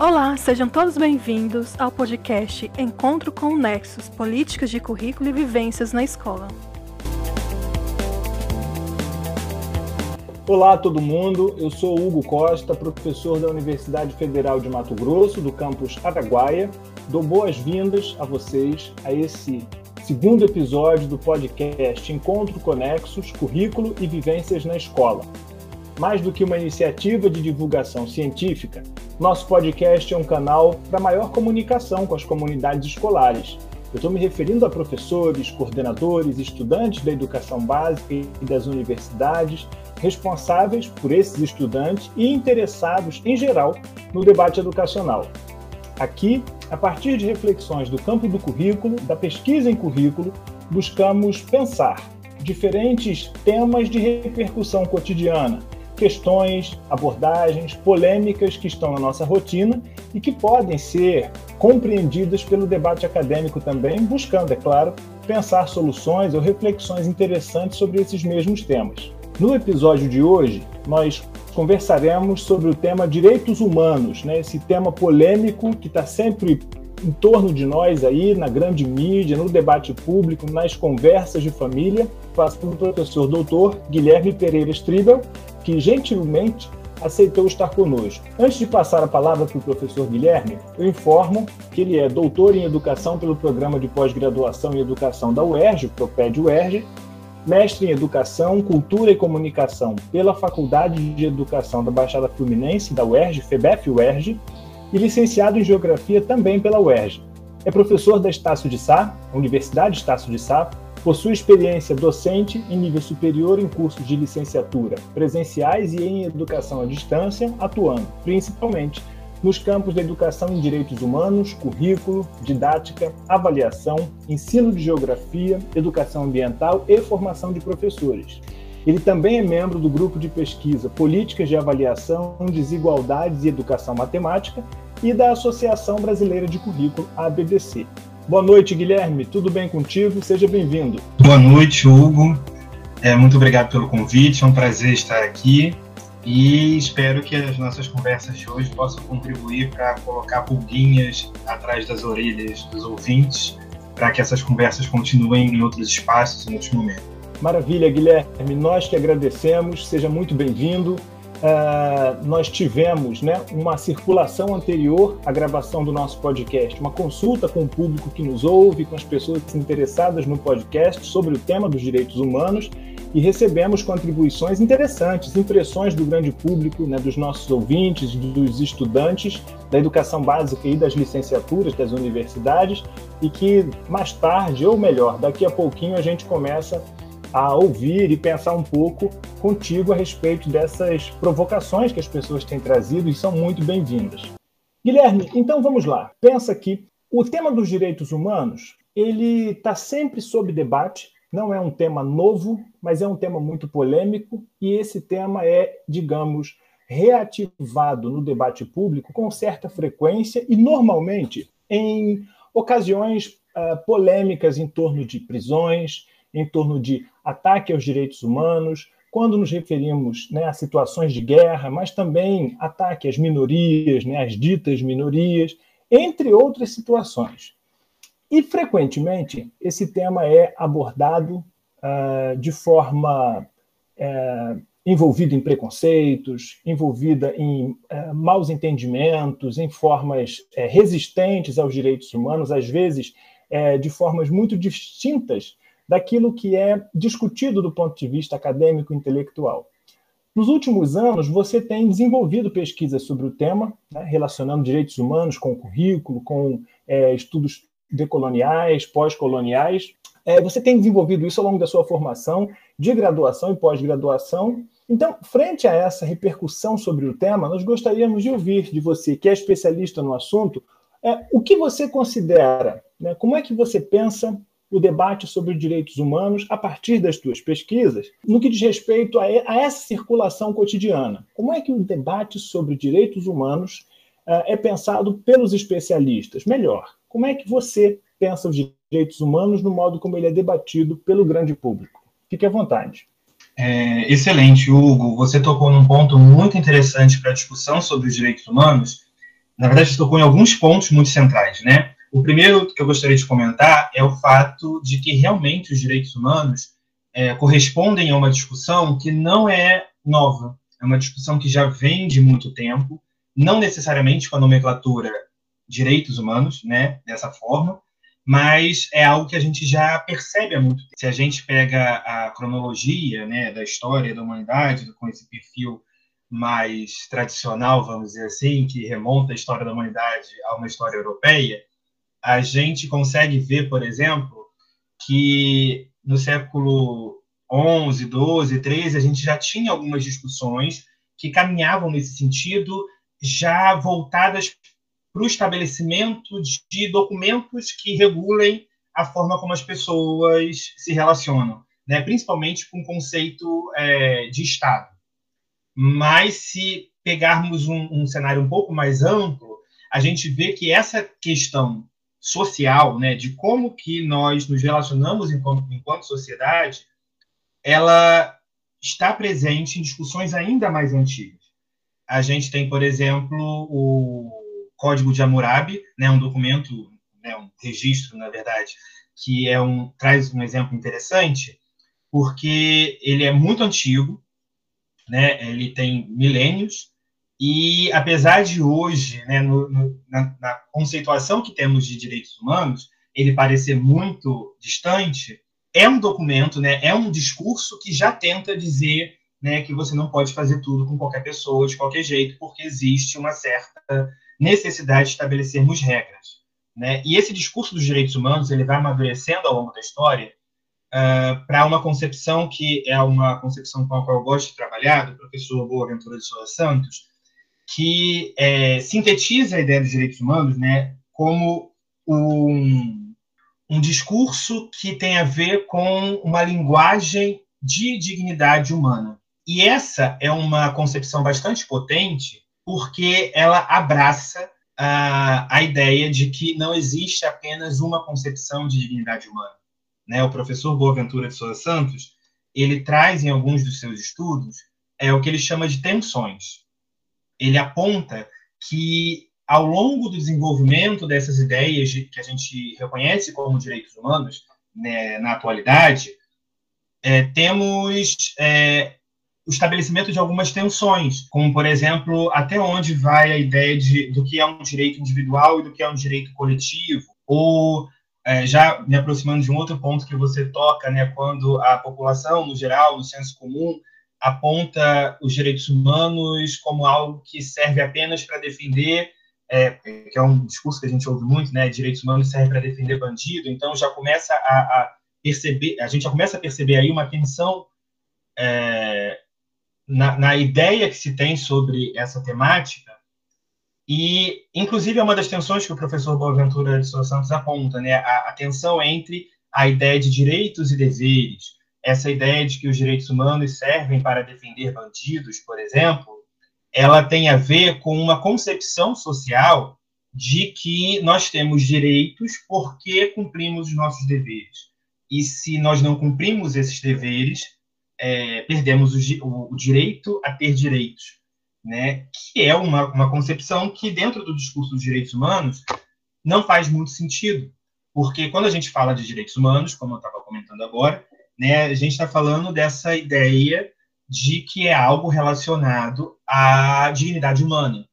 Olá, sejam todos bem-vindos ao podcast Encontro com o Nexus Políticas de Currículo e Vivências na Escola. Olá todo mundo, eu sou Hugo Costa, professor da Universidade Federal de Mato Grosso, do campus Araguaia. Dou boas-vindas a vocês a esse segundo episódio do podcast Encontro Conexos, Currículo e Vivências na Escola. Mais do que uma iniciativa de divulgação científica, nosso podcast é um canal para maior comunicação com as comunidades escolares. Eu estou me referindo a professores, coordenadores, estudantes da educação básica e das universidades, responsáveis por esses estudantes e interessados, em geral, no debate educacional. Aqui, a partir de reflexões do campo do currículo, da pesquisa em currículo, buscamos pensar diferentes temas de repercussão cotidiana, questões, abordagens, polêmicas que estão na nossa rotina e que podem ser compreendidas pelo debate acadêmico também, buscando, é claro, pensar soluções ou reflexões interessantes sobre esses mesmos temas. No episódio de hoje, nós conversaremos sobre o tema direitos humanos, né? esse tema polêmico que está sempre em torno de nós aí, na grande mídia, no debate público, nas conversas de família, faço para o professor doutor Guilherme Pereira Stribel, que gentilmente aceitou estar conosco. Antes de passar a palavra para o professor Guilherme, eu informo que ele é doutor em Educação pelo Programa de Pós-Graduação em Educação da UERJ, ProPed UERJ, mestre em Educação, Cultura e Comunicação pela Faculdade de Educação da Baixada Fluminense, da UERJ, FEBEF UERJ, e licenciado em Geografia também pela UERJ. É professor da Estácio de Sá, Universidade Estácio de Sá, Possui experiência docente em nível superior em cursos de licenciatura presenciais e em educação à distância, atuando principalmente nos campos da educação em direitos humanos, currículo, didática, avaliação, ensino de geografia, educação ambiental e formação de professores. Ele também é membro do grupo de pesquisa Políticas de Avaliação, Desigualdades e Educação Matemática e da Associação Brasileira de Currículo, ABDC. Boa noite, Guilherme. Tudo bem contigo? Seja bem-vindo. Boa noite, Hugo. É, muito obrigado pelo convite. É um prazer estar aqui e espero que as nossas conversas de hoje possam contribuir para colocar pulguinhas atrás das orelhas dos ouvintes para que essas conversas continuem em outros espaços, em outros momentos. Maravilha, Guilherme. Nós que agradecemos. Seja muito bem-vindo. Uh, nós tivemos né, uma circulação anterior à gravação do nosso podcast, uma consulta com o público que nos ouve, com as pessoas interessadas no podcast sobre o tema dos direitos humanos e recebemos contribuições interessantes, impressões do grande público, né, dos nossos ouvintes, dos estudantes da educação básica e das licenciaturas das universidades e que mais tarde, ou melhor, daqui a pouquinho a gente começa a ouvir e pensar um pouco contigo a respeito dessas provocações que as pessoas têm trazido e são muito bem-vindas. Guilherme, então vamos lá. Pensa que o tema dos direitos humanos ele está sempre sob debate. Não é um tema novo, mas é um tema muito polêmico e esse tema é, digamos, reativado no debate público com certa frequência e normalmente em ocasiões uh, polêmicas em torno de prisões, em torno de ataque aos direitos humanos, quando nos referimos né, a situações de guerra, mas também ataque às minorias, né, às ditas minorias, entre outras situações. E, frequentemente, esse tema é abordado uh, de forma uh, envolvida em preconceitos, envolvida em uh, maus entendimentos, em formas uh, resistentes aos direitos humanos, às vezes de formas muito distintas daquilo que é discutido do ponto de vista acadêmico intelectual. Nos últimos anos, você tem desenvolvido pesquisas sobre o tema, né, relacionando direitos humanos com o currículo, com é, estudos decoloniais, pós-coloniais. É, você tem desenvolvido isso ao longo da sua formação de graduação e pós-graduação. Então, frente a essa repercussão sobre o tema, nós gostaríamos de ouvir de você, que é especialista no assunto, é, o que você considera, né, como é que você pensa o debate sobre direitos humanos a partir das tuas pesquisas, no que diz respeito a, essa circulação cotidiana. Como é que o debate sobre direitos humanos uh, é pensado pelos especialistas? Melhor, como é que você pensa os direitos humanos no modo como ele é debatido pelo grande público? Fique à vontade. É, excelente, Hugo. Você tocou num ponto muito interessante para a discussão sobre os direitos humanos, na verdade, tocou em alguns pontos muito centrais, né? O primeiro que eu gostaria de comentar é o fato de que realmente os direitos humanos é, correspondem a uma discussão que não é nova, é uma discussão que já vem de muito tempo, não necessariamente com a nomenclatura direitos humanos, né, dessa forma, mas é algo que a gente já percebe há muito tempo. Se a gente pega a cronologia né, da história da humanidade, com esse perfil mais tradicional, vamos dizer assim, que remonta a história da humanidade a uma história europeia, a gente consegue ver, por exemplo, que no século 11, 12, 13, a gente já tinha algumas discussões que caminhavam nesse sentido, já voltadas para o estabelecimento de documentos que regulem a forma como as pessoas se relacionam, né? principalmente com o conceito é, de Estado. Mas se pegarmos um, um, cenário um pouco mais amplo, a gente vê que essa questão social, né, de como que nós nos relacionamos enquanto, enquanto sociedade, ela está presente em discussões ainda mais antigas. A gente tem, por exemplo, o Código de Hammurabi, né, um documento, né, um registro, na verdade, que é um traz um exemplo interessante, porque ele é muito antigo, né, ele tem milênios, e apesar de hoje, né, no, no, na, na, conceituação que temos de direitos humanos, ele parecer muito distante, é um documento, né, é um discurso que já tenta dizer né, que você não pode fazer tudo com qualquer pessoa, de qualquer jeito, porque existe uma certa necessidade de estabelecermos regras. Né? E esse discurso dos direitos humanos ele vai amadurecendo ao longo da história uh, para uma concepção que é uma concepção com a qual eu gosto de trabalhar, do professor Boaventura de Souza Santos, que é, sintetiza a ideia dos direitos humanos né, como um, um discurso que tem a ver com uma linguagem de dignidade humana. E essa é uma concepção bastante potente porque ela abraça a, a ideia de que não existe apenas uma concepção de dignidade humana. Né? O professor Boaventura de Souza Santos ele traz em alguns dos seus estudos é o que ele chama de tensões. Ele aponta que ao longo do desenvolvimento dessas ideias de, que a gente reconhece como direitos humanos né, na atualidade, é, temos é, o estabelecimento de algumas tensões, como, por exemplo, até onde vai a ideia de, do que é um direito individual e do que é um direito coletivo, ou é, já me aproximando de um outro ponto que você toca, né, quando a população, no geral, no senso comum, aponta os direitos humanos como algo que serve apenas para defender, é, que é um discurso que a gente ouve muito, né, direitos humanos servem para defender bandido, então já começa a, a, perceber, a gente já começa a perceber aí uma tensão é, na, na ideia que se tem sobre essa temática, e, inclusive, é uma das tensões que o professor Boaventura de Souza Santos aponta, né? A, a, tensão entre a ideia de direitos e deveres, essa ideia de que os direitos humanos servem para defender bandidos, por exemplo, ela tem a ver com uma concepção social de que nós temos direitos porque cumprimos os nossos deveres. E se nós não cumprimos esses deveres, é, perdemos o, o, direito a ter direitos, né? que é uma, uma concepção que, dentro do discurso dos direitos humanos, não faz muito sentido. Porque quando a gente fala de direitos humanos, como eu estava comentando agora, né, a gente está falando dessa ideia de que é algo relacionado à dignidade humana.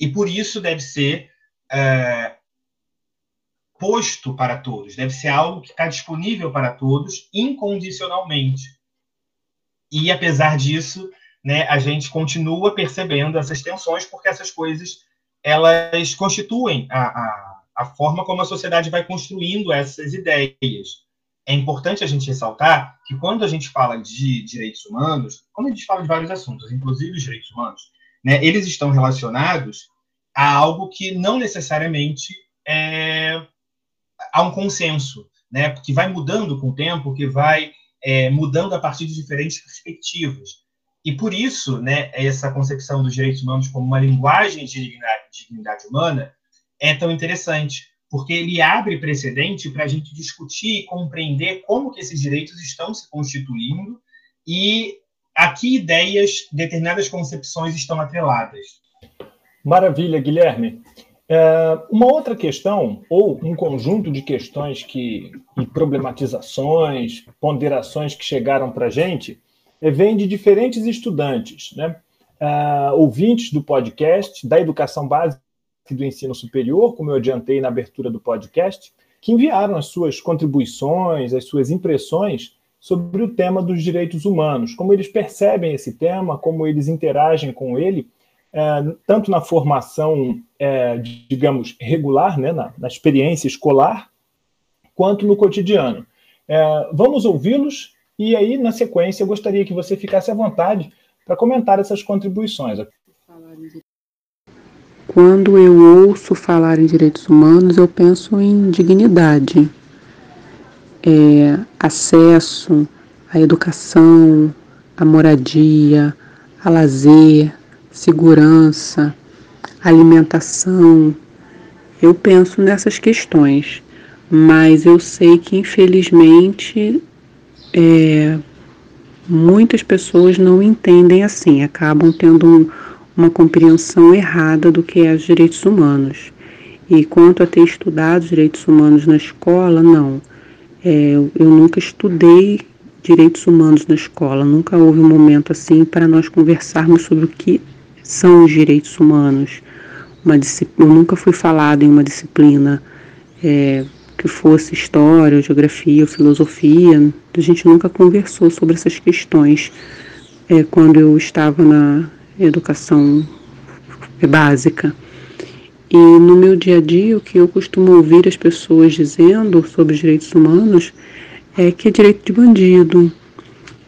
E por isso deve ser é, posto para todos, deve ser algo que está disponível para todos incondicionalmente. E apesar disso, né, a gente continua percebendo essas tensões, porque essas coisas elas constituem a, a, a forma como a sociedade vai construindo essas ideias. É importante a gente ressaltar que quando a gente fala de direitos humanos, quando a gente fala de vários assuntos, inclusive os direitos humanos, né, eles estão relacionados a algo que não necessariamente é, há um consenso, né, que vai mudando com o tempo, que vai é, mudando a partir de diferentes perspectivas. E por isso, né, essa concepção dos direitos humanos como uma linguagem de dignidade, dignidade humana é tão interessante, porque ele abre precedente para a gente discutir e compreender como que esses direitos estão se constituindo e a que ideias determinadas concepções estão atreladas. Maravilha, Guilherme. É, uma outra questão, ou um conjunto de questões que, e problematizações, ponderações que chegaram para a gente, é, vem de diferentes estudantes, né? Uh, ouvintes do podcast, da educação básica do ensino superior, como eu adiantei na abertura do podcast, que enviaram as suas contribuições, as suas impressões sobre o tema dos direitos humanos, como eles percebem esse tema, como eles interagem com ele é, tanto na formação, é, digamos, regular, né, na, na, experiência escolar, quanto no cotidiano. É, vamos ouvi-los e aí, na sequência, eu gostaria que você ficasse à vontade para comentar essas contribuições. Quando eu ouço falar em direitos humanos, eu penso em dignidade, é, acesso à educação, à moradia, a lazer, segurança, alimentação. Eu penso nessas questões, mas eu sei que infelizmente é, muitas pessoas não entendem assim, acabam tendo um, uma compreensão errada do que é os direitos humanos. E quanto a ter estudado direitos humanos na escola, não. É, eu nunca estudei direitos humanos na escola, nunca houve um momento assim para nós conversarmos sobre o que são os direitos humanos. Uma eu nunca fui falado em uma disciplina é, que fosse história, geografia filosofia. A gente nunca conversou sobre essas questões é, quando eu estava na educação básica. E no meu dia a dia, o que eu costumo ouvir as pessoas dizendo sobre os direitos humanos é que é direito de bandido,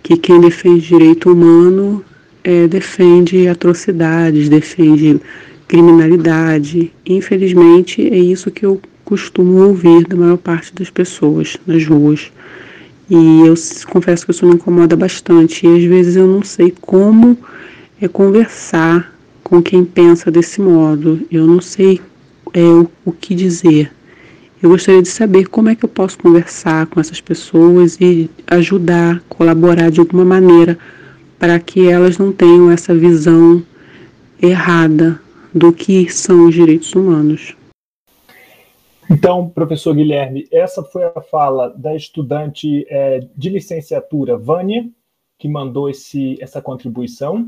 que quem defende direito humano é, defende atrocidades, defende criminalidade. Infelizmente, é isso que eu costumo ouvir da maior parte das pessoas nas ruas. E eu confesso que isso me incomoda bastante. E às vezes eu não sei como é conversar com quem pensa desse modo. Eu não sei é, o, o que dizer. Eu gostaria de saber como é que eu posso conversar com essas pessoas e ajudar, colaborar de alguma maneira para que elas não tenham essa visão errada do que são os direitos humanos. Então, professor Guilherme, essa foi a fala da estudante é, de licenciatura Vânia, que mandou esse, essa contribuição.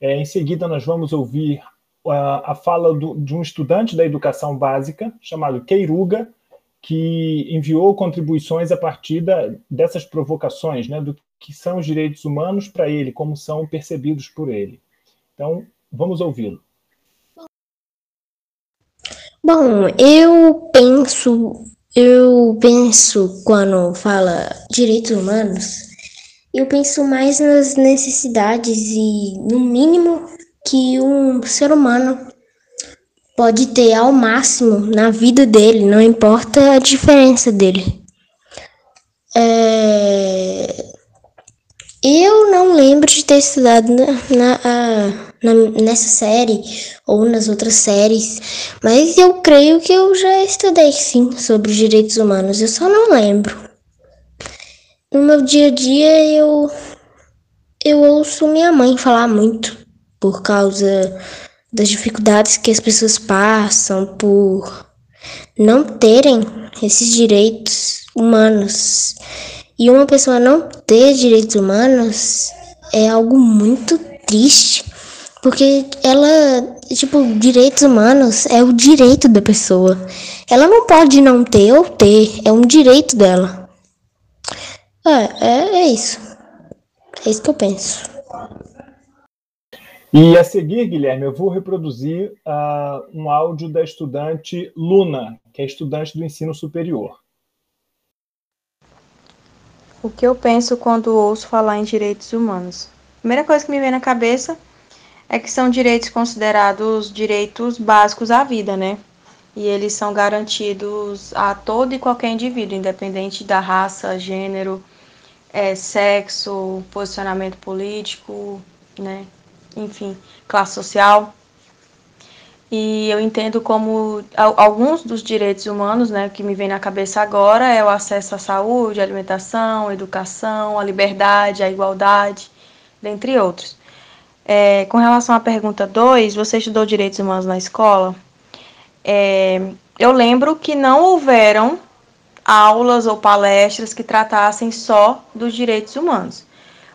É, em seguida, nós vamos ouvir a, a fala do, de um estudante da educação básica, chamado Queiruga, que enviou contribuições a partir da, dessas provocações, né, do que são os direitos humanos para ele, como são percebidos por ele. Então, vamos ouvi-lo. Bom, eu penso, eu penso quando fala direitos humanos, eu penso mais nas necessidades e no mínimo que um ser humano pode ter ao máximo na vida dele, não importa a diferença dele. É... Eu não lembro de ter estudado na, na, na, nessa série ou nas outras séries, mas eu creio que eu já estudei sim sobre os direitos humanos, eu só não lembro. No meu dia a dia eu, eu ouço minha mãe falar muito por causa das dificuldades que as pessoas passam por não terem esses direitos humanos. E uma pessoa não ter direitos humanos é algo muito triste, porque ela, tipo, direitos humanos é o direito da pessoa. Ela não pode não ter ou ter, é um direito dela. É, é, é isso. É isso que eu penso. E a seguir, Guilherme, eu vou reproduzir uh, um áudio da estudante Luna, que é estudante do ensino superior. O que eu penso quando ouço falar em direitos humanos? A primeira coisa que me vem na cabeça é que são direitos considerados direitos básicos à vida, né? E eles são garantidos a todo e qualquer indivíduo, independente da raça, gênero, é, sexo, posicionamento político, né? Enfim, classe social. E eu entendo como alguns dos direitos humanos, né, que me vem na cabeça agora é o acesso à saúde, alimentação, educação, à liberdade, à igualdade, dentre outros. É, com relação à pergunta 2, você estudou direitos humanos na escola? É, eu lembro que não houveram aulas ou palestras que tratassem só dos direitos humanos.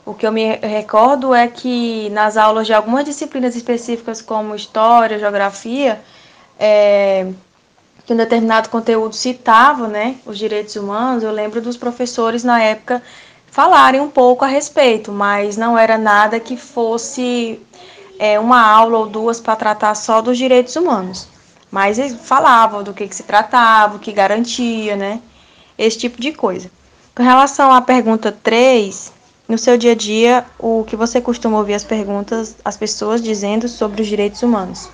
O que eu me recordo é que nas aulas de algumas disciplinas específicas, como história, geografia, é, que um determinado conteúdo citava né, os direitos humanos, eu lembro dos professores na época falarem um pouco a respeito, mas não era nada que fosse é, uma aula ou duas para tratar só dos direitos humanos. Mas eles falavam do que, que se tratava, o que garantia, né? Esse tipo de coisa. Com relação à pergunta 3, no seu dia a dia, o que você costuma ouvir as perguntas, as pessoas dizendo sobre os direitos humanos?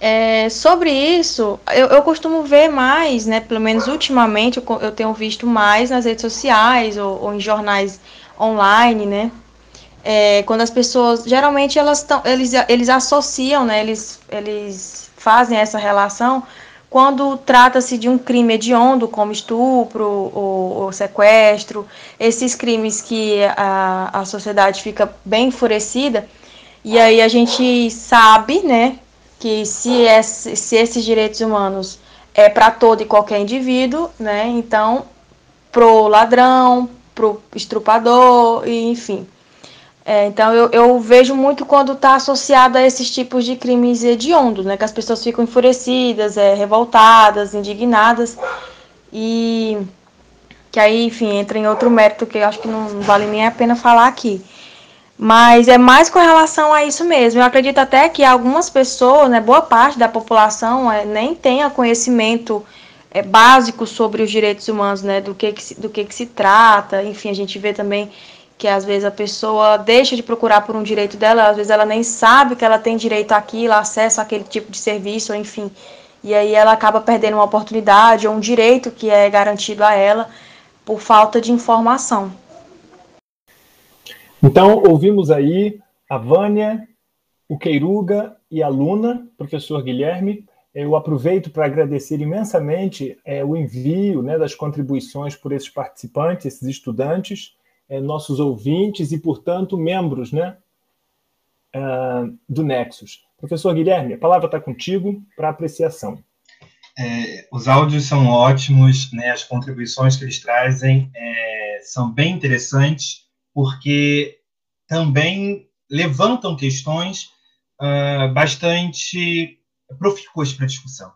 É, sobre isso, eu, eu, costumo ver mais, né? Pelo menos ultimamente eu, eu tenho visto mais nas redes sociais ou, ou em jornais online, né? É, quando as pessoas, geralmente elas estão, eles, eles associam, né? Eles, eles fazem essa relação quando trata-se de um crime hediondo, como estupro ou, ou, sequestro, esses crimes que a, a sociedade fica bem enfurecida, e aí a gente sabe, né, que se, esse, se esses direitos humanos é para todo e qualquer indivíduo, né? Então, pro ladrão, pro estrupador, e enfim. É, então, eu, eu, vejo muito quando está associado a esses tipos de crimes hediondos, né? Que as pessoas ficam enfurecidas, é, revoltadas, indignadas, e que aí, enfim, entra em outro mérito que eu acho que não vale nem a pena falar aqui. Mas é mais com relação a isso mesmo. Eu acredito até que algumas pessoas, né, boa parte da população, é, nem tenha conhecimento é, básico sobre os direitos humanos, né, do que, que se, do que, que se trata. Enfim, a gente vê também que às vezes a pessoa deixa de procurar por um direito dela, às vezes ela nem sabe que ela tem direito àquilo, acesso àquele tipo de serviço, enfim. E aí ela acaba perdendo uma oportunidade ou um direito que é garantido a ela por falta de informação. Então, ouvimos aí a Vânia, o Queiruga e a Luna, professor Guilherme. Eu aproveito para agradecer imensamente é, o envio né, das contribuições por esses participantes, esses estudantes, é, nossos ouvintes e, portanto, membros né, uh, do Nexus. Professor Guilherme, a palavra está contigo para apreciação. É, os áudios são ótimos, né, as contribuições que eles trazem é, são bem interessantes porque também levantam questões uh, bastante profícuas para discussão.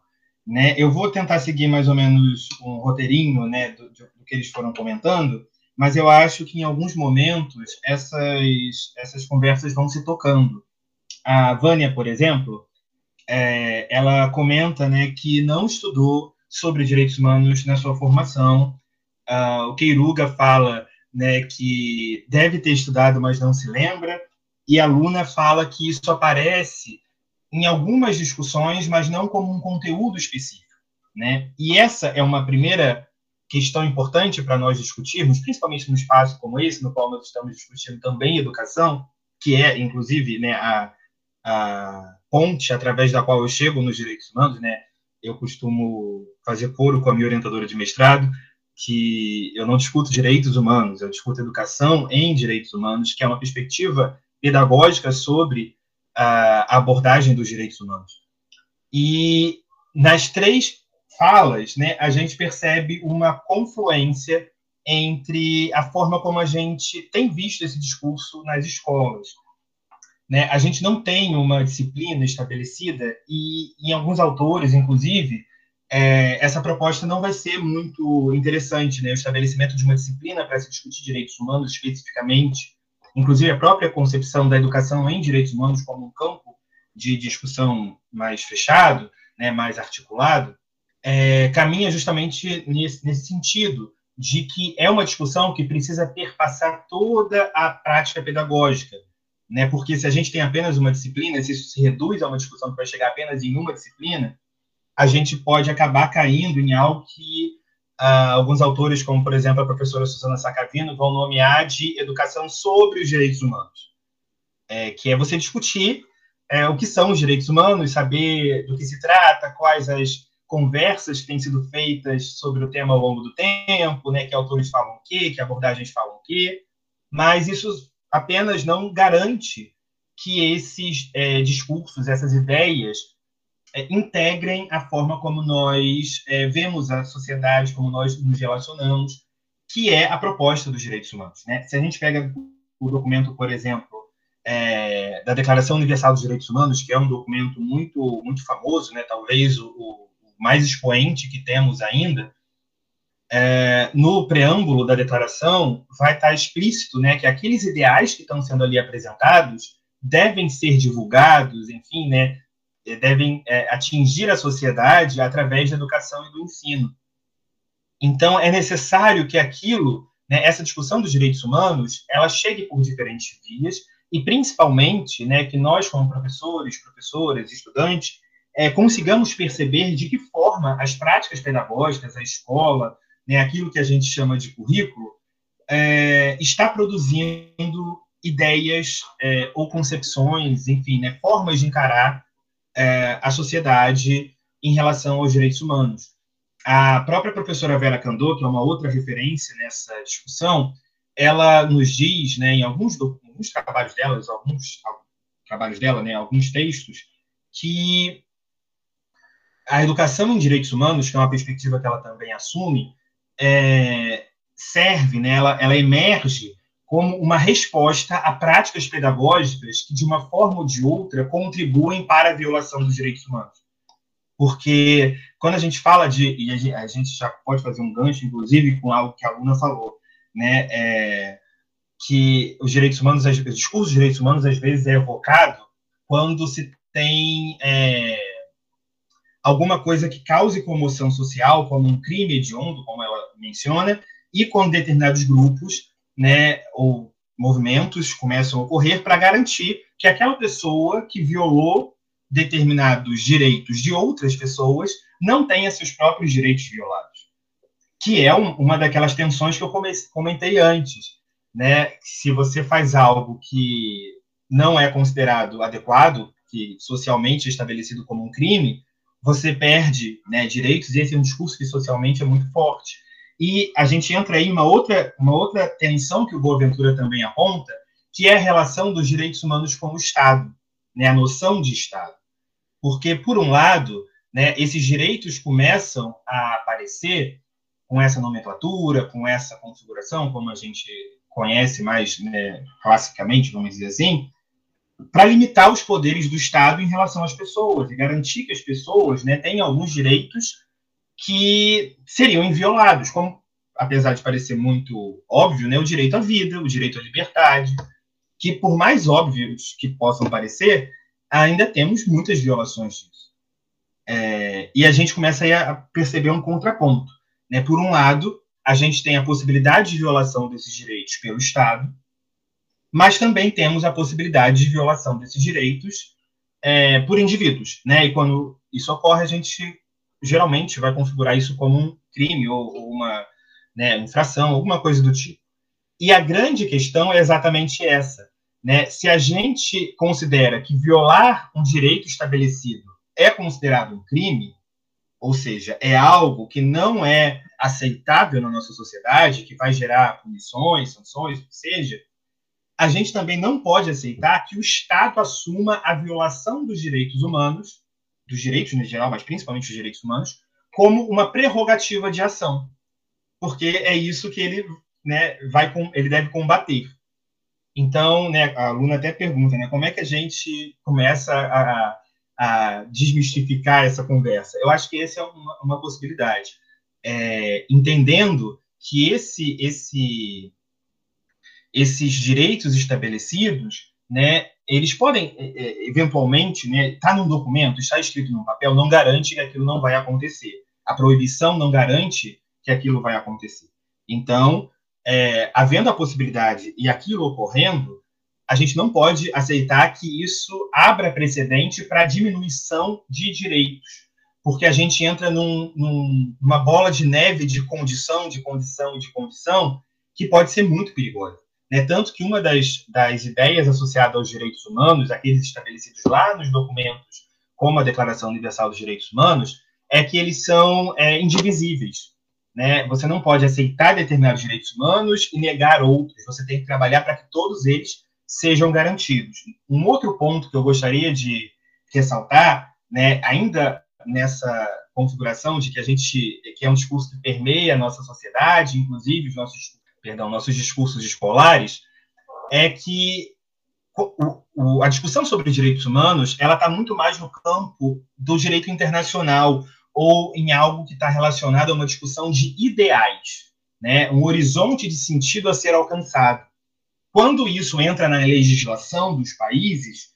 Né? Eu vou tentar seguir mais ou menos um roteirinho né, do, do, que eles foram comentando, mas eu acho que em alguns momentos essas, essas conversas vão se tocando. A Vânia, por exemplo, é, ela comenta né, que não estudou sobre direitos humanos na sua formação. Uh, o Queiruga fala né, que deve ter estudado, mas não se lembra, e a Luna fala que isso aparece em algumas discussões, mas não como um conteúdo específico. Né? E essa é uma primeira questão importante para nós discutirmos, principalmente num espaço como esse, no qual nós estamos discutindo também educação, que é, inclusive, né, a, a ponte através da qual eu chego nos direitos humanos. Né? Eu costumo fazer coro com a minha orientadora de mestrado, que eu não discuto direitos humanos, eu discuto educação em direitos humanos, que é uma perspectiva pedagógica sobre a abordagem dos direitos humanos. E nas três falas, né, a gente percebe uma confluência entre a forma como a gente tem visto esse discurso nas escolas. Né? A gente não tem uma disciplina estabelecida e, em alguns autores, inclusive, é, essa proposta não vai ser muito interessante, né? O estabelecimento de uma disciplina para se discutir direitos humanos especificamente, inclusive a própria concepção da educação em direitos humanos como um campo de discussão mais fechado, né, mais articulado, é, caminha justamente nesse, nesse sentido de que é uma discussão que precisa perpassar toda a prática pedagógica, né? Porque se a gente tem apenas uma disciplina, se isso se reduz a uma discussão que vai chegar apenas em uma disciplina, a gente pode acabar caindo em algo que uh, alguns autores, como por exemplo a professora Susana Sacavino, vão nomear de educação sobre os direitos humanos, é, que é você discutir é, o que são os direitos humanos, saber do que se trata, quais as conversas que têm sido feitas sobre o tema ao longo do tempo, né, que autores falam o quê, que abordagens falam o quê, mas isso apenas não garante que esses é, discursos, essas ideias é, integrem a forma como nós é, vemos a sociedade, como nós nos relacionamos, que é a proposta dos direitos humanos. Né? Se a gente pega o documento, por exemplo, é, da Declaração Universal dos Direitos Humanos, que é um documento muito, muito famoso, né? talvez o, o mais expoente que temos ainda, é, no preâmbulo da declaração vai estar explícito né, que aqueles ideais que estão sendo ali apresentados devem ser divulgados, enfim, né, devem é, atingir a sociedade através da educação e do ensino. Então, é necessário que aquilo, né, essa discussão dos direitos humanos, ela chegue por diferentes vias e, principalmente, né, que nós, como professores, professoras, estudantes, é, consigamos perceber de que forma as práticas pedagógicas, a escola, né, aquilo que a gente chama de currículo, é, está produzindo ideias é, ou concepções, enfim, né, formas de encarar é, a sociedade em relação aos direitos humanos. A própria professora Vera Candô, que é uma outra referência nessa discussão, ela nos diz, né, em alguns, alguns trabalhos delas, alguns trabalhos dela, né, alguns textos, que a educação em direitos humanos, que é uma perspectiva que ela também assume, é, serve, né, ela, ela emerge como uma resposta a práticas pedagógicas que, de uma forma ou de outra, contribuem para a violação dos direitos humanos. Porque quando a gente fala de, e a gente já pode fazer um gancho, inclusive, com algo que a aluna falou, né, é, que os direitos humanos, o discurso dos direitos humanos, às vezes, é evocado quando se tem é, alguma coisa que cause comoção social, como um crime hediondo, como ela menciona, e quando determinados grupos né, ou movimentos começam a ocorrer para garantir que aquela pessoa que violou determinados direitos de outras pessoas não tenha seus próprios direitos violados. Que é um, uma daquelas tensões que eu comentei antes. Né? Se você faz algo que não é considerado adequado, que socialmente é estabelecido como um crime, você perde né, direitos, e esse é um discurso que socialmente é muito forte. E a gente entra aí em uma outra, uma outra tensão que o Boaventura também aponta, que é a relação dos direitos humanos com o Estado, né, a noção de Estado. Porque, por um lado, né, esses direitos começam a aparecer com essa nomenclatura, com essa configuração, como a gente conhece mais né, classicamente, vamos dizer assim, para limitar os poderes do Estado em relação às pessoas e garantir que as pessoas né, tenham alguns direitos que seriam inviolados, como, apesar de parecer muito óbvio, né, o direito à vida, o direito à liberdade, que, por mais óbvios que possam parecer, ainda temos muitas violações disso. É, e a gente começa a perceber um contraponto. Né? Por um lado, a gente tem a possibilidade de violação desses direitos pelo Estado, mas também temos a possibilidade de violação desses direitos é, por indivíduos. Né? E quando isso ocorre, a gente geralmente vai configurar isso como um crime ou, ou uma né, infração, alguma coisa do tipo. E a grande questão é exatamente essa. Né? Se a gente considera que violar um direito estabelecido é considerado um crime, ou seja, é algo que não é aceitável na nossa sociedade, que vai gerar punições, sanções, o que seja, a gente também não pode aceitar que o Estado assuma a violação dos direitos humanos dos direitos no geral, mas principalmente dos direitos humanos, como uma prerrogativa de ação, porque é isso que ele, né, vai com, ele deve combater. Então, né, a aluna até pergunta, né, como é que a gente começa a, a desmistificar essa conversa? Eu acho que essa é uma, uma possibilidade, é, entendendo que esse, esse, esses direitos estabelecidos, né, eles podem, é, é, eventualmente, né, está num documento, está escrito no papel, não garante que aquilo não vai acontecer. A proibição não garante que aquilo vai acontecer. Então, é, havendo a possibilidade e aquilo ocorrendo, a gente não pode aceitar que isso abra precedente para diminuição de direitos, porque a gente entra num, num, numa bola de neve de condição, de condição e de condição que pode ser muito perigosa. Né? Tanto que uma das, das ideias associadas aos direitos humanos, aqueles estabelecidos lá nos documentos, como a Declaração Universal dos Direitos Humanos, é que eles são é, indivisíveis. Né? Você não pode aceitar determinados direitos humanos e negar outros. Você tem que trabalhar para que todos eles sejam garantidos. Um outro ponto que eu gostaria de ressaltar né, ainda nessa configuração de que a gente que é um discurso que permeia a nossa sociedade, inclusive os nossos, perdão, nossos discursos escolares, é que o, o, a discussão sobre direitos humanos ela está muito mais no campo do direito internacional ou em algo que está relacionado a uma discussão de ideais, né, um horizonte de sentido a ser alcançado. Quando isso entra na legislação dos países,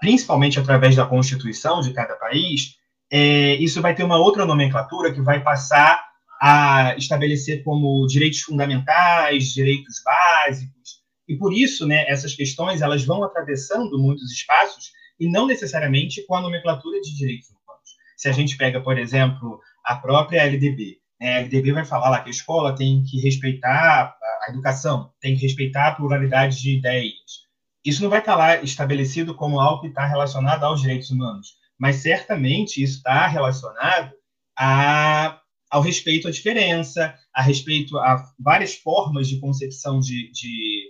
principalmente através da constituição de cada país, é, isso vai ter uma outra nomenclatura que vai passar a estabelecer como direitos fundamentais, direitos básicos, e por isso, né, essas questões elas vão atravessando muitos espaços e não necessariamente com a nomenclatura de direitos humanos. Se a gente pega, por exemplo, a própria LDB, né, a LDB vai falar lá que a escola tem que respeitar a educação, tem que respeitar a pluralidade de ideias. Isso não vai estar lá estabelecido como algo que está relacionado aos direitos humanos mas certamente isso está relacionado a, ao respeito à diferença, a respeito a várias formas de concepção de, de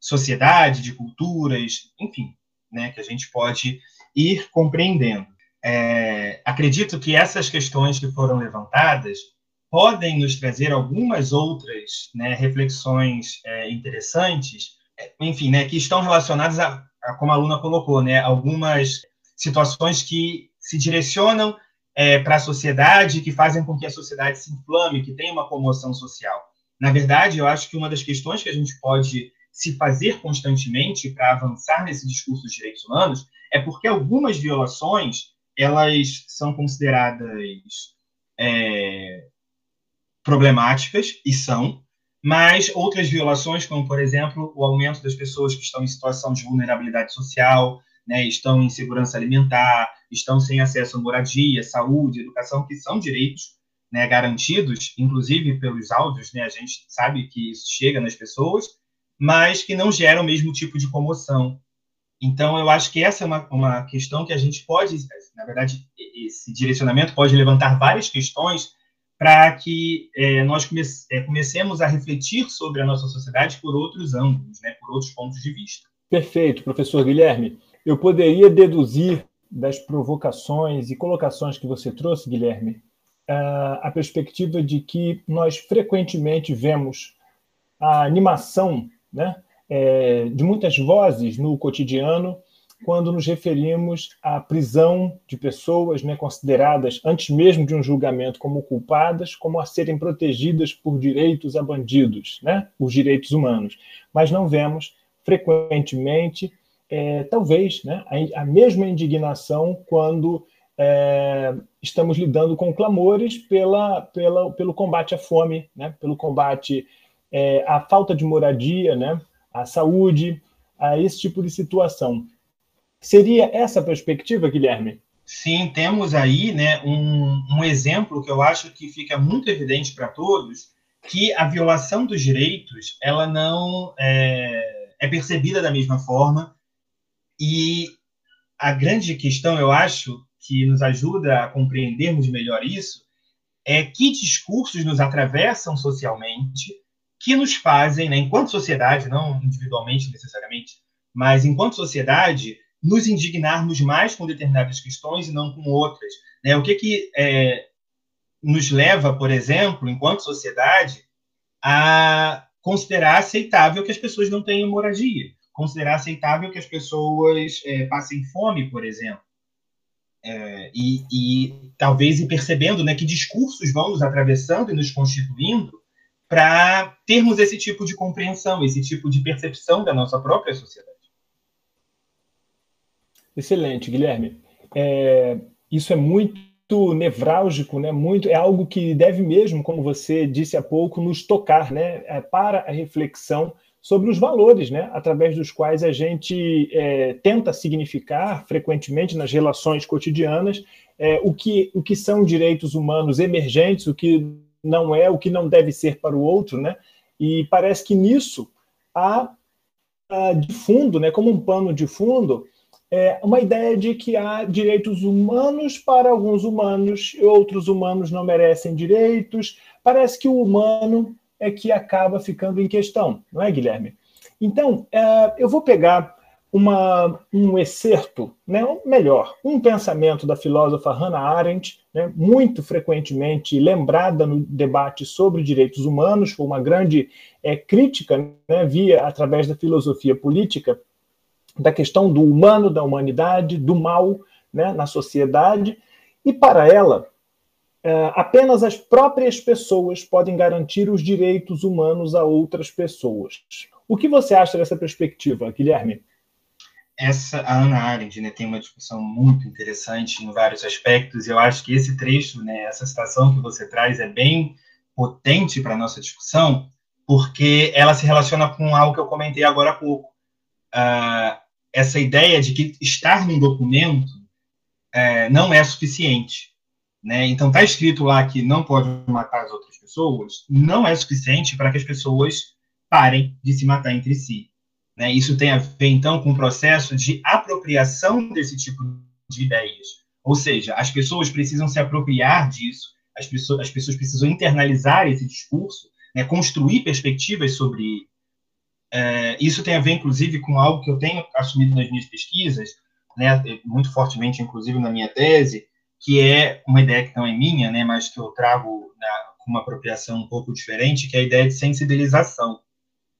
sociedade, de culturas, enfim, né, que a gente pode ir compreendendo. É, acredito que essas questões que foram levantadas podem nos trazer algumas outras né, reflexões é, interessantes, enfim, né, que estão relacionadas a, a, como a aluna colocou, né, algumas situações que se direcionam é, para a sociedade, que fazem com que a sociedade se inflame, que tenha uma comoção social. Na verdade, eu acho que uma das questões que a gente pode se fazer constantemente para avançar nesse discurso dos direitos humanos é porque algumas violações elas são consideradas é, problemáticas e são, mas outras violações, como por exemplo o aumento das pessoas que estão em situação de vulnerabilidade social, né, estão em segurança alimentar, estão sem acesso a moradia, saúde, educação, que são direitos né, garantidos, inclusive pelos áudios, né, a gente sabe que isso chega nas pessoas, mas que não geram o mesmo tipo de comoção. Então, eu acho que essa é uma, uma questão que a gente pode, na verdade, esse direcionamento pode levantar várias questões para que é, nós come, é, comecemos a refletir sobre a nossa sociedade por outros ângulos, né, por outros pontos de vista. Perfeito, professor Guilherme. Eu poderia deduzir das provocações e colocações que você trouxe, Guilherme, a perspectiva de que nós frequentemente vemos a animação né, é, de muitas vozes no cotidiano quando nos referimos à prisão de pessoas né, consideradas, antes mesmo de um julgamento, como culpadas, como a serem protegidas por direitos a bandidos, né, os direitos humanos. Mas não vemos frequentemente é, talvez né, a, a, mesma indignação quando é, estamos lidando com clamores pela, pela, pelo combate à fome, né, pelo combate é, à falta de moradia, né, à saúde, a esse tipo de situação. Seria essa a perspectiva, Guilherme? Sim, temos aí né, um, um exemplo que eu acho que fica muito evidente para todos, que a violação dos direitos ela não é, é percebida da mesma forma e a grande questão, eu acho, que nos ajuda a compreendermos melhor isso, é que discursos nos atravessam socialmente, que nos fazem, né, enquanto sociedade, não individualmente necessariamente, mas enquanto sociedade, nos indignarmos mais com determinadas questões e não com outras. Né? O que, que é, nos leva, por exemplo, enquanto sociedade, a considerar aceitável que as pessoas não tenham moradia considerar aceitável que as pessoas é, passem fome, por exemplo. É, e, e, talvez ir percebendo né, que discursos vão nos atravessando e nos constituindo para termos esse tipo de compreensão, esse tipo de percepção da nossa própria sociedade. Excelente, Guilherme. É, isso é muito nevrálgico, né? Muito é algo que deve mesmo, como você disse há pouco, nos tocar, né? É, para a reflexão sobre os valores, né, através dos quais a gente é, tenta significar frequentemente nas relações cotidianas é, o, que, o que são direitos humanos emergentes, o que não é, o que não deve ser para o outro, né? E parece que nisso há, há de fundo, né, como um pano de fundo, é uma ideia de que há direitos humanos para alguns humanos e outros humanos não merecem direitos. Parece que o humano é que acaba ficando em questão, não é, Guilherme? Então, é, eu vou pegar uma, um excerto, né, ou melhor, um pensamento da filósofa Hannah Arendt, né, muito frequentemente lembrada no debate sobre direitos humanos, foi uma grande é, crítica né, via através da filosofia política da questão do humano, da humanidade, do mal né, na sociedade, e para ela é, apenas as próprias pessoas podem garantir os direitos humanos a outras pessoas. O que você acha dessa perspectiva, Guilherme? essa a Ana Arendt né, tem uma discussão muito interessante em vários aspectos. E eu acho que esse trecho, né, essa citação que você traz é bem potente para a nossa discussão, porque ela se relaciona com algo que eu comentei agora há pouco. Uh, essa ideia de que estar num documento uh, não é suficiente. Né? Então, está escrito lá que não pode matar as outras pessoas, não é suficiente para que as pessoas parem de se matar entre si. Né? Isso tem a ver, então, com o processo de apropriação desse tipo de ideias. Ou seja, as pessoas precisam se apropriar disso, as pessoas, as pessoas precisam internalizar esse discurso, né? construir perspectivas sobre é, isso tem a ver, inclusive, com algo que eu tenho assumido nas minhas pesquisas, né, muito fortemente, inclusive, na minha tese, que é uma ideia que não é minha, né, mas que eu trago com uma apropriação um pouco diferente, que é a ideia de sensibilização.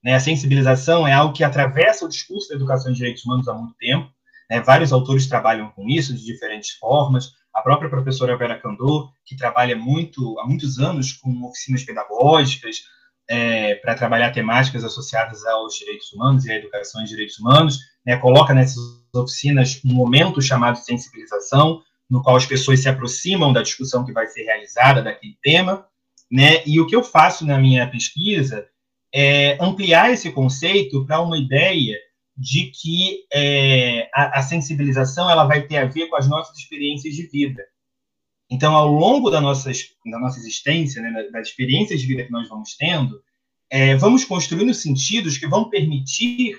Né? A sensibilização é algo que atravessa o discurso da educação e direitos humanos há muito tempo. Né? Vários autores trabalham com isso de diferentes formas. A própria professora Vera Candor, que trabalha muito há muitos anos com oficinas pedagógicas é, para trabalhar temáticas associadas aos direitos humanos e à educação e direitos humanos, né? coloca nessas oficinas um momento chamado de sensibilização, no qual as pessoas se aproximam da discussão que vai ser realizada daquele tema, né? E o que eu faço na minha pesquisa é, ampliar esse conceito para uma ideia de que é, a, a, sensibilização ela vai ter a ver com as nossas experiências de vida. Então, ao longo da nossa, da nossa existência, né, das experiências de vida que nós vamos tendo, é, vamos construindo sentidos que vão permitir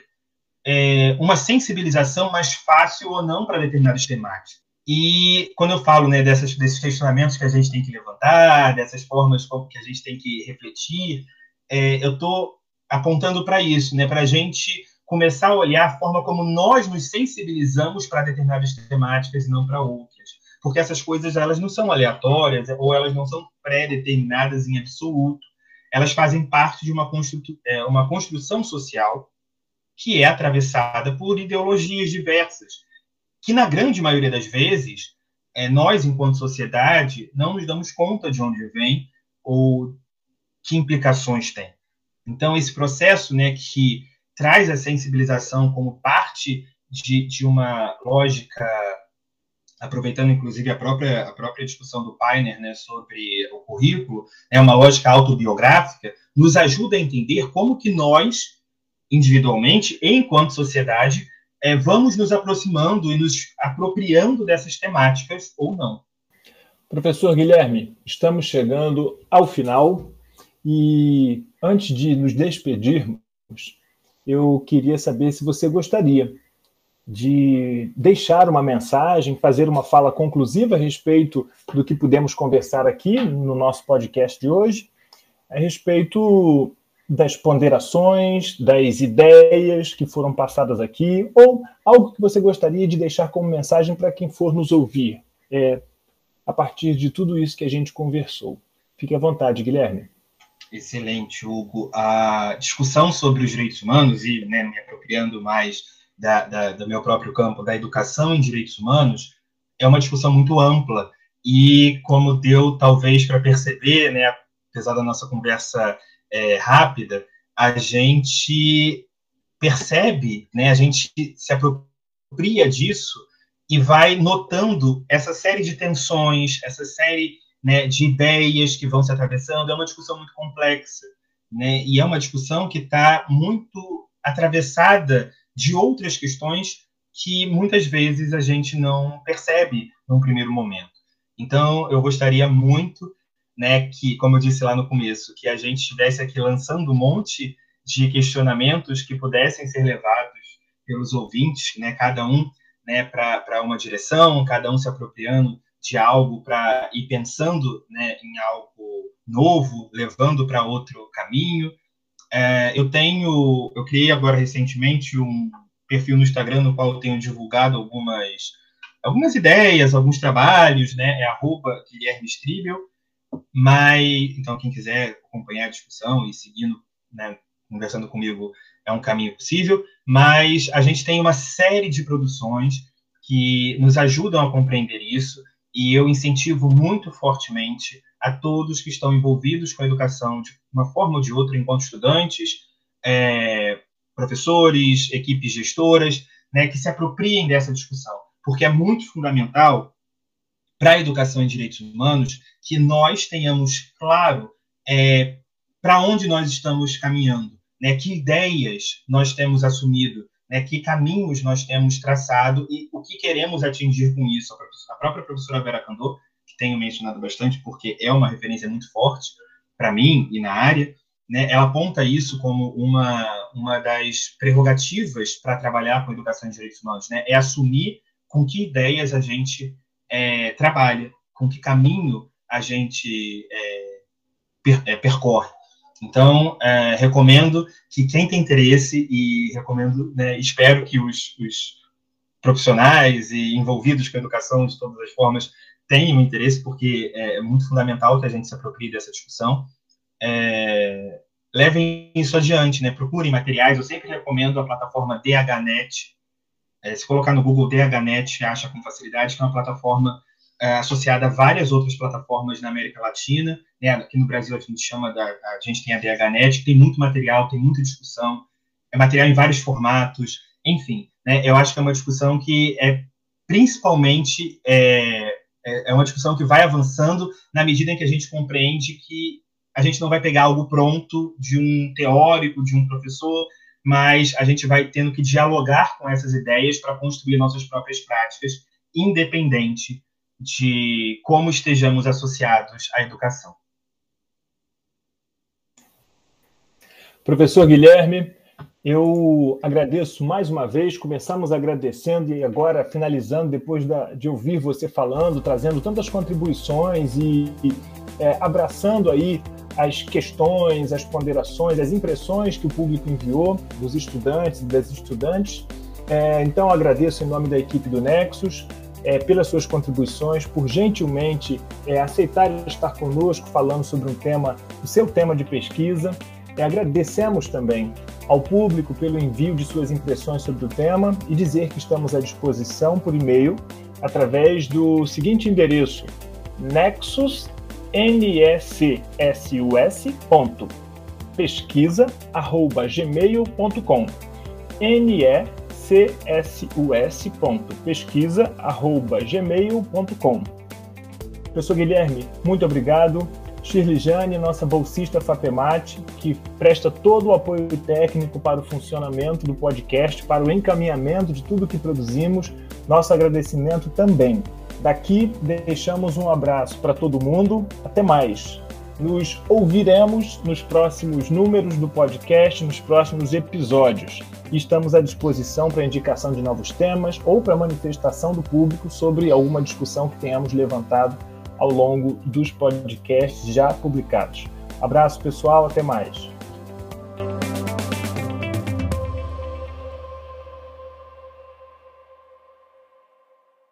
é, uma sensibilização mais fácil ou não para determinadas temáticas. E quando eu falo né, dessas, desses questionamentos que a gente tem que levantar, dessas formas que a gente tem que refletir, é, eu estou apontando para isso, né, para a gente começar a olhar a forma como nós nos sensibilizamos para determinadas temáticas e não para outras. Porque essas coisas elas não são aleatórias ou elas não são pré-determinadas em absoluto. Elas fazem parte de uma, constru é, uma construção social que é atravessada por ideologias diversas, que na grande maioria das vezes é, nós, enquanto sociedade, não nos damos conta de onde vem ou que implicações tem. Então, esse processo né, que traz a sensibilização como parte de, de uma lógica, aproveitando inclusive a própria, a própria discussão do Painer né, sobre o currículo, é uma lógica autobiográfica, nos ajuda a entender como que nós, individualmente e enquanto sociedade, é, vamos nos aproximando e nos apropriando dessas temáticas ou não. Professor Guilherme, estamos chegando ao final e antes de nos despedirmos, eu queria saber se você gostaria de deixar uma mensagem, fazer uma fala conclusiva a respeito do que pudemos conversar aqui no nosso podcast de hoje, a respeito das ponderações, das ideias que foram passadas aqui, ou algo que você gostaria de deixar como mensagem para quem for nos ouvir, é, a partir de tudo isso que a gente conversou. Fique à vontade, Guilherme. Excelente, Hugo. A discussão sobre os direitos humanos, e né, me apropriando mais da, da, do meu próprio campo, da educação em direitos humanos, é uma discussão muito ampla. E como deu, talvez, para perceber, né, apesar da nossa conversa é, rápida, a gente percebe, né, a gente se apropria disso e vai notando essa série de tensões, essa série né, de ideias que vão se atravessando, é uma discussão muito complexa, né, e é uma discussão que está muito atravessada de outras questões que muitas vezes a gente não percebe num primeiro momento. Então, eu gostaria muito, né, que, como eu disse lá no começo, que a gente estivesse aqui lançando um monte de questionamentos que pudessem ser levados pelos ouvintes, né, cada um né, para uma direção, cada um se apropriando de algo para ir pensando né, em algo novo, levando para outro caminho. É, eu tenho, eu criei agora recentemente um perfil no Instagram no qual eu tenho divulgado algumas, algumas ideias, alguns trabalhos, né? É arroba Guilherme Stribel. Mas, então, quem quiser acompanhar a discussão e seguindo, né, conversando comigo, é um caminho possível. Mas a gente tem uma série de produções que nos ajudam a compreender isso, e eu incentivo muito fortemente a todos que estão envolvidos com a educação de uma forma ou de outra, enquanto estudantes, é, professores, equipes gestoras, né, que se apropriem dessa discussão, porque é muito fundamental para a educação em direitos humanos que nós tenhamos claro é, para onde nós estamos caminhando, né, que ideias nós temos assumido, né, que caminhos nós temos traçado e o que queremos atingir com isso. A própria professora Vera Candor, que tenho mencionado bastante porque é uma referência muito forte para mim e na área, né, ela aponta isso como uma, uma das prerrogativas para trabalhar com educação em direitos humanos, né, é assumir com que ideias a gente é, trabalha, com que caminho a gente é, per, é, percorre. Então, é, recomendo que quem tem interesse e recomendo, né, espero que os, os, profissionais e envolvidos com a educação de todas as formas tenham interesse, porque é muito fundamental que a gente se aproprie dessa discussão é, levem isso adiante, né? Procurem materiais. Eu sempre recomendo a plataforma DHNet. É, se colocar no Google DHNet, acha com facilidade, que é uma plataforma é, associada a várias outras plataformas na América Latina. Né? Aqui no Brasil a gente chama da, a gente tem a DHNet, tem muito material, tem muita discussão, é material em vários formatos, enfim. Né? Eu acho que é uma discussão que é principalmente é, é, é uma discussão que vai avançando na medida em que a gente compreende que a gente não vai pegar algo pronto de um teórico, de um professor, mas a gente vai tendo que dialogar com essas ideias para construir nossas próprias práticas, independente de como estejamos associados à educação. Professor Guilherme, eu agradeço mais uma vez. Começamos agradecendo e agora finalizando, depois da, de ouvir você falando, trazendo tantas contribuições e, e é, abraçando aí as questões, as ponderações, as impressões que o público enviou dos estudantes e das estudantes. É, então, agradeço em nome da equipe do Nexus é, pelas suas contribuições, por gentilmente é, aceitar estar conosco falando sobre um tema, o seu tema de pesquisa. É, agradecemos também ao público pelo envio de suas impressões sobre o tema e dizer que estamos à disposição por e-mail através do seguinte endereço: nexus nessus.pesquisa@gmail.com nessus.pesquisa@gmail.com Professor Guilherme, muito obrigado. Shirley Jane, nossa bolsista FAPEMAT, que presta todo o apoio técnico para o funcionamento do podcast, para o encaminhamento de tudo que produzimos. Nosso agradecimento também. Daqui deixamos um abraço para todo mundo. Até mais. Nos ouviremos nos próximos números do podcast, nos próximos episódios. estamos à disposição para indicação de novos temas ou para manifestação do público sobre alguma discussão que tenhamos levantado ao longo dos podcasts já publicados. Abraço, pessoal. Até mais.